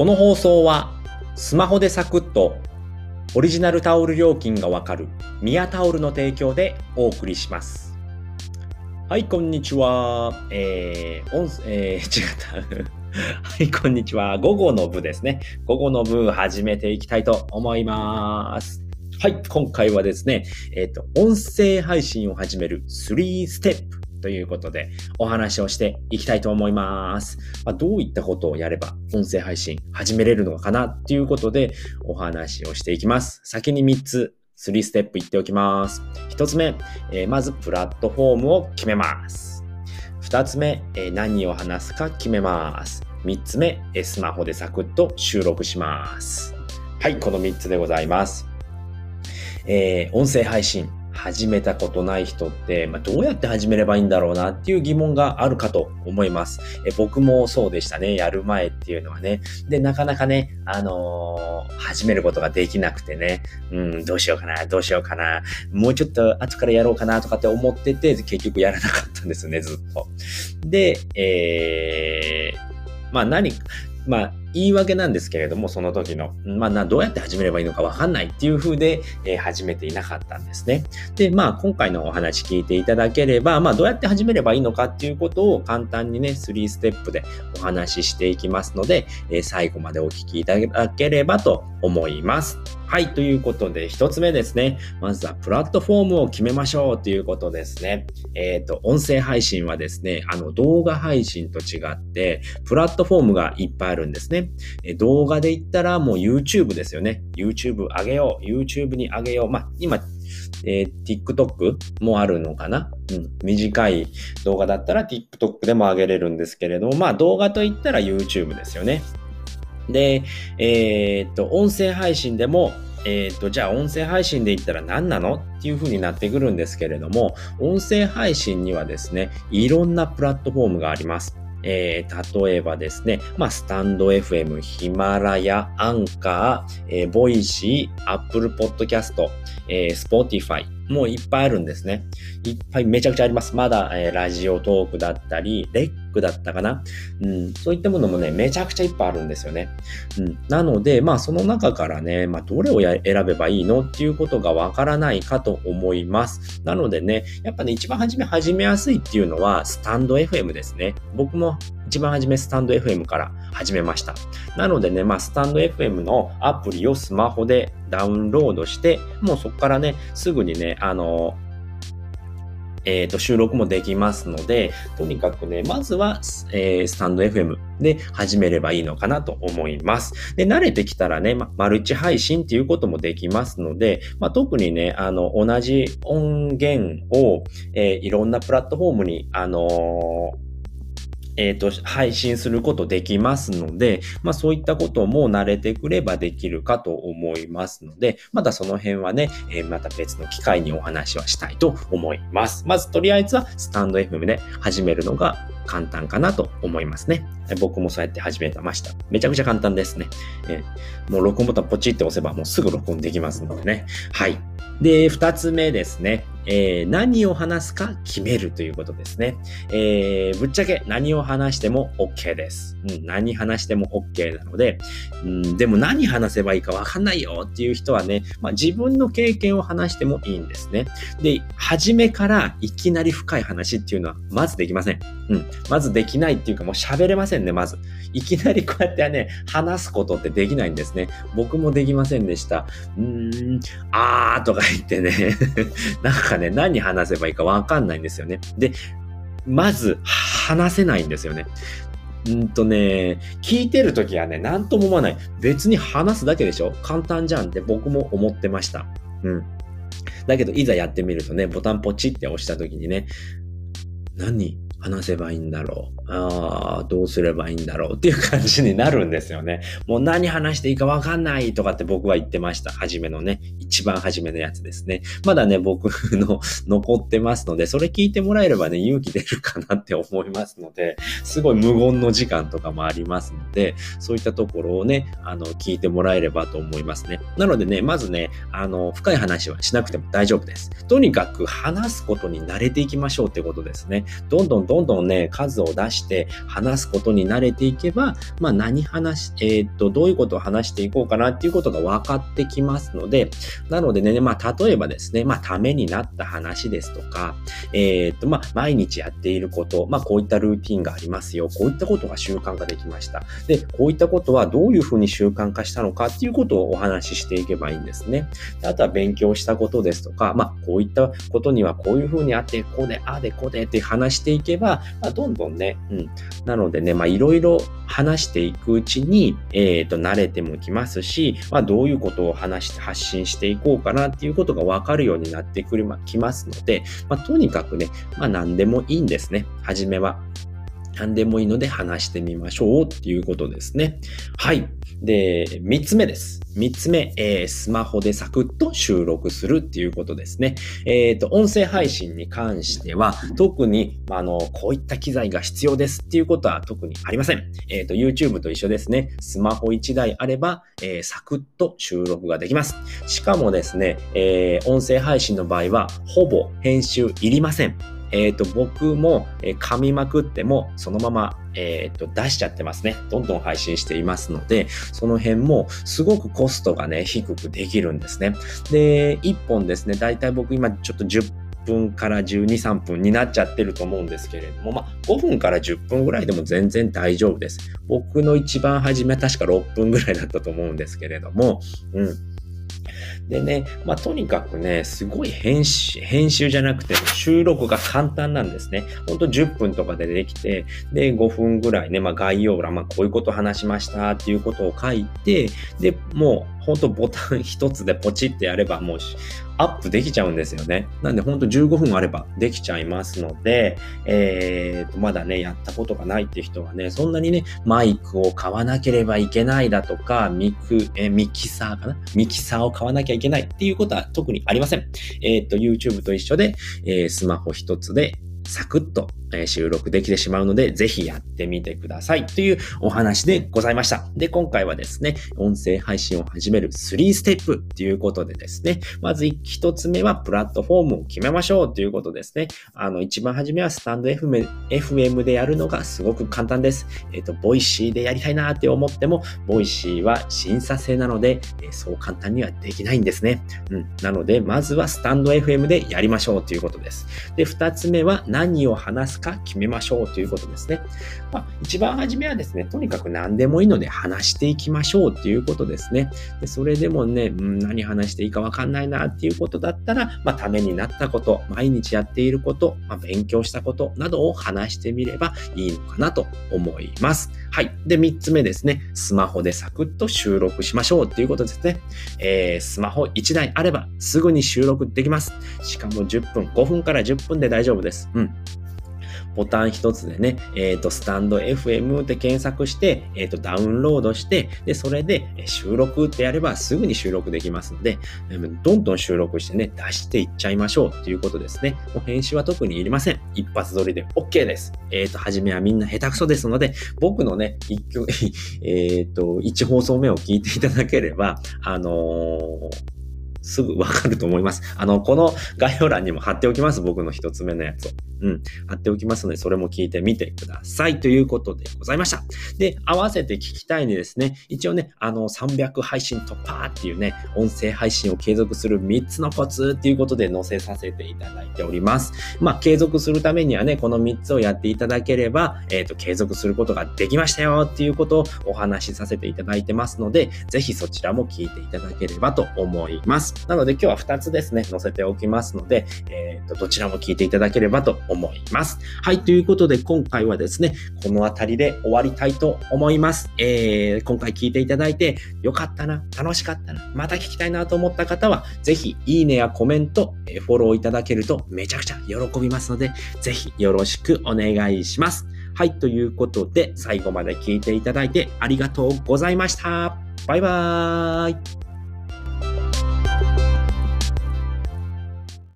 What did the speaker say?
この放送はスマホでサクッとオリジナルタオル料金がわかるミヤタオルの提供でお送りします。はい、こんにちは。えー、音声、えー、違った。はい、こんにちは。午後の部ですね。午後の部始めていきたいと思います。はい、今回はですね、えっ、と、音声配信を始める3ステップということでお話をしていきたいと思います。まあ、どういったことをやれば音声配信始めれるのかなっていうことでお話をしていきます。先に3つ、3ステップ言っておきます。1つ目、えーまずプラットフォームを決めます。2つ目、えー何を話すか決めます。3つ目、えースマホでサクッと収録します。はい、この3つでございます。え音声配信始めたことない人って、まあ、どうやって始めればいいんだろうなっていう疑問があるかと思います。え僕もそうでしたね。やる前っていうのはね。で、なかなかね、あのー始めることができなくてね、うん、どうしようかな、どうしようかな、もうちょっと後からやろうかなとかって思ってて、結局やらなかったんですよね、ずっと。で、えー、まあ何、まあ、言い訳なんですけれども、その時の、まあ、どうやって始めればいいのかわかんないっていう風で、えー始めていなかったんですね。で、まあ、今回のお話聞いていただければ、まあ、どうやって始めればいいのかっていうことを簡単にね、3ステップでお話ししていきますので、えー最後までお聞きいただければと思います。はい、ということで、一つ目ですね。まずは、プラットフォームを決めましょうということですね。えっ、と、音声配信はですね、あの、動画配信と違って、プラットフォームがいっぱいあるんですね。え動画で言ったらもう YouTube ですよね。YouTube 上げよう。YouTube に上げよう。まあ、今、えー TikTok もあるのかな？うん。短い動画だったら TikTok でも上げれるんですけれども、まあ動画と言ったら YouTube ですよね。で、えーっと、音声配信でも、えーっと、じゃあ音声配信で言ったら何なの？っていう風になってくるんですけれども、音声配信にはですね、いろんなプラットフォームがあります。えー例えばですね、まあ、スタンド FM、ヒマラヤ、アンカー、えー Voicy、 Apple Podcast、えー、 Spotify、もういっぱいあるんですね。いっぱいめちゃくちゃあります。まだ、えーラジオトークだったり、レックだったかなうん、そういったものもね、めちゃくちゃいっぱいあるんですよね。うん、なので、まあ、その中からね、まあ、どれを選べばいいのっていうことがわからないかと思います。なのでね、やっぱね、一番初め始めやすいっていうのは、スタンド FM ですね。僕も一番初めスタンド FM から始めました。なのでね、まあ、スタンド FM のアプリをスマホでダウンロードして、もうそこからね、すぐにね、あの、えっ、と、収録もできますので、とにかくね、まずは、えースタンド FM で始めればいいのかなと思います。で、慣れてきたらね、まマルチ配信っていうこともできますので、まあ、特にね、あの、同じ音源を、えーいろんなプラットフォームに、あのーえっ、と、配信することできますので、まあそういったことも慣れてくればできるかと思いますので、またその辺はね、えーまた別の機会にお話はしたいと思います。まずとりあえずはスタンド FM で始めるのが簡単かなと思いますね。僕もそうやって始めました。めちゃくちゃ簡単ですね。えーもう録音ボタンポチって押せばもうすぐ録音できますのでね。はい。で、二つ目ですね。えー何を話すか決めるということですね。えーぶっちゃけ何を話しても OK です。うん、何話しても OK なので、うん、でも何話せばいいかわかんないよっていう人はね、まあ、自分の経験を話してもいいんですね。で、初めからいきなり深い話っていうのはまずできません。うん、まずできないっていうかもう喋れませんね、まず。いきなりこうやってね、話すことってできないんですね。僕もできませんでした。うーん、あーとか言ってね、なんかかね、何話せばいいかわかんないんですよね。で、まず話せないんですよね。うんとね、聞いてるときはね、なんとも思わない。別に話すだけでしょ？簡単じゃんって僕も思ってました。うん。だけど、いざやってみるとね、ボタンポチって押したときにね、何話せばいいんだろう？ああ、どうすればいいんだろう？っていう感じになるんですよね。もう何話していいかわかんないとかって僕は言ってました。初めのね、1一番初めのやつですね。まだね、僕の 残ってますので、それ聞いてもらえればね、勇気出るかなって思いますので、すごい無言の時間とかもありますので、そういったところをね、あの、聞いてもらえればと思いますね。なのでね、まずね、あの、深い話はしなくても大丈夫です。とにかく話すことに慣れていきましょうってことですね。どんどんどんどんね、数を出して話すことに慣れていけば、まあ何話えー、っと、どういうことを話していこうかなっていうことが分かってきますので、なのでね、まあ例えばですね、まあためになった話ですとか、えー、っと、まあ毎日やっていること、まあこういったルーティンがありますよ。こういったことが習慣化できました。で、こういったことはどういうふうに習慣化したのかっていうことをお話ししていけばいいんですね。あとは勉強したことですとか、まあこういったことにはこういうふうにあって、こうで、ああで、こうでって話していけば、まあどんどんね、うん。なのでね、まあいろいろ話していくうちに、えっ、と、慣れてもきますし、まあ、どういうことを話して発信していくこうかなっていうことがわかるようになってくる、ま、きますので、まあ、とにかくね、まあ、何でもいいんですね。初めは。何でもいいので話してみましょうっていうことですね。はい。で、三つ目です。三つ目、えー、スマホでサクッと収録するっていうことですね。えっ、ー、と、音声配信に関しては、特に、あの、こういった機材が必要ですっていうことは特にありません。えっ、ー、と、YouTube と一緒ですね。スマホ1台あれば、えー、サクッと収録ができます。しかもですね、えー、音声配信の場合は、ほぼ編集いりません。えっ、ー、と、僕も、えー、噛みまくっても、そのまま、えっ、ー、と、出しちゃってますね。どんどん配信していますので、その辺も、すごくコストがね、低くできるんですね。で、1本ですね、だいたい僕今ちょっと10分から12、3分になっちゃってると思うんですけれども、まあ、5分から10分ぐらいでも全然大丈夫です。僕の一番初め確か6分ぐらいだったと思うんですけれども、うん。でね、まあ、とにかくね、すごい編集、編集じゃなくて収録が簡単なんですね。ほんと10分とかでできて、で、5分ぐらいね、まあ、概要欄、まあ、こういうこと話しましたっていうことを書いて、で、もう、ほんとボタン 一つでポチってやればもうアップできちゃうんですよね。なんでほんと15分あればできちゃいますので、えーと、まだね、やったことがないっていう人はね、そんなにね、マイクを買わなければいけないだとか、ミク、えミキサーかな？ミキサーを買わなきゃいけないっていうことは特にありません。えっ、ー、と、YouTube と一緒で、えー、スマホ一つでサクッとえ収録できてしまうので、ぜひやってみてくださいというお話でございました。で、今回はですね、音声配信を始める3ステップということでですね、まず1つ目はプラットフォームを決めましょうということですね。あの、一番初めはスタンド FM, FM でやるのがすごく簡単です。えっ、ー、と、ボイシーでやりたいなって思っても、ボイシーは審査制なので、え、そう簡単にはできないんですね。うん。なので、まずはスタンド FM でやりましょうということです。で、2つ目は何を話すか決めましょうということですね。まあ、一番初めはですね、とにかく何でもいいので話していきましょうということですね。でそれでもね、うん、何話していいかわかんないなっていうことだったら、まあ、ためになったこと、毎日やっていること、まあ、勉強したことなどを話してみればいいのかなと思います。はい。で、3つ目ですね。スマホでサクッと収録しましょうっていうことですね。えー、スマホ1台あればすぐに収録できます。しかも10分、5分から10分で大丈夫です。うん。ボタン一つでね、えっ、ー、と、スタンド FM って検索して、えっ、ー、と、ダウンロードして、で、それで収録ってやればすぐに収録できますので、どんどん収録してね、出していっちゃいましょうっていうことですね。もう編集は特にいりません。一発撮りで OK です。えっ、ー、と、はじめはみんな下手くそですので、僕のね、一曲、えっと、一放送目を聞いていただければ、あのーすぐわかると思います。あの、この概要欄にも貼っておきます。僕の一つ目のやつを。うん。貼っておきますので、それも聞いてみてください。ということでございました。で、合わせて聞きたいにですね、一応ね、あの、300配信突破っていうね、音声配信を継続する3つのコツっていうことで載せさせていただいております。まあ、継続するためにはね、この3つをやっていただければ、えっ、ー、と、継続することができましたよっていうことをお話しさせていただいてますので、ぜひそちらも聞いていただければと思います。。なので今日は2つですね、載せておきますので、えー、と、どちらも聞いていただければと思います。はい、ということで今回はですね、この辺りで終わりたいと思います。えー、今回聞いていただいて、よかったな、楽しかったな、また聞きたいなと思った方は、ぜひ、いいねやコメント、フォローいただけるとめちゃくちゃ喜びますので、ぜひよろしくお願いします。はい、ということで、最後まで聞いていただいてありがとうございました。バイバーイ。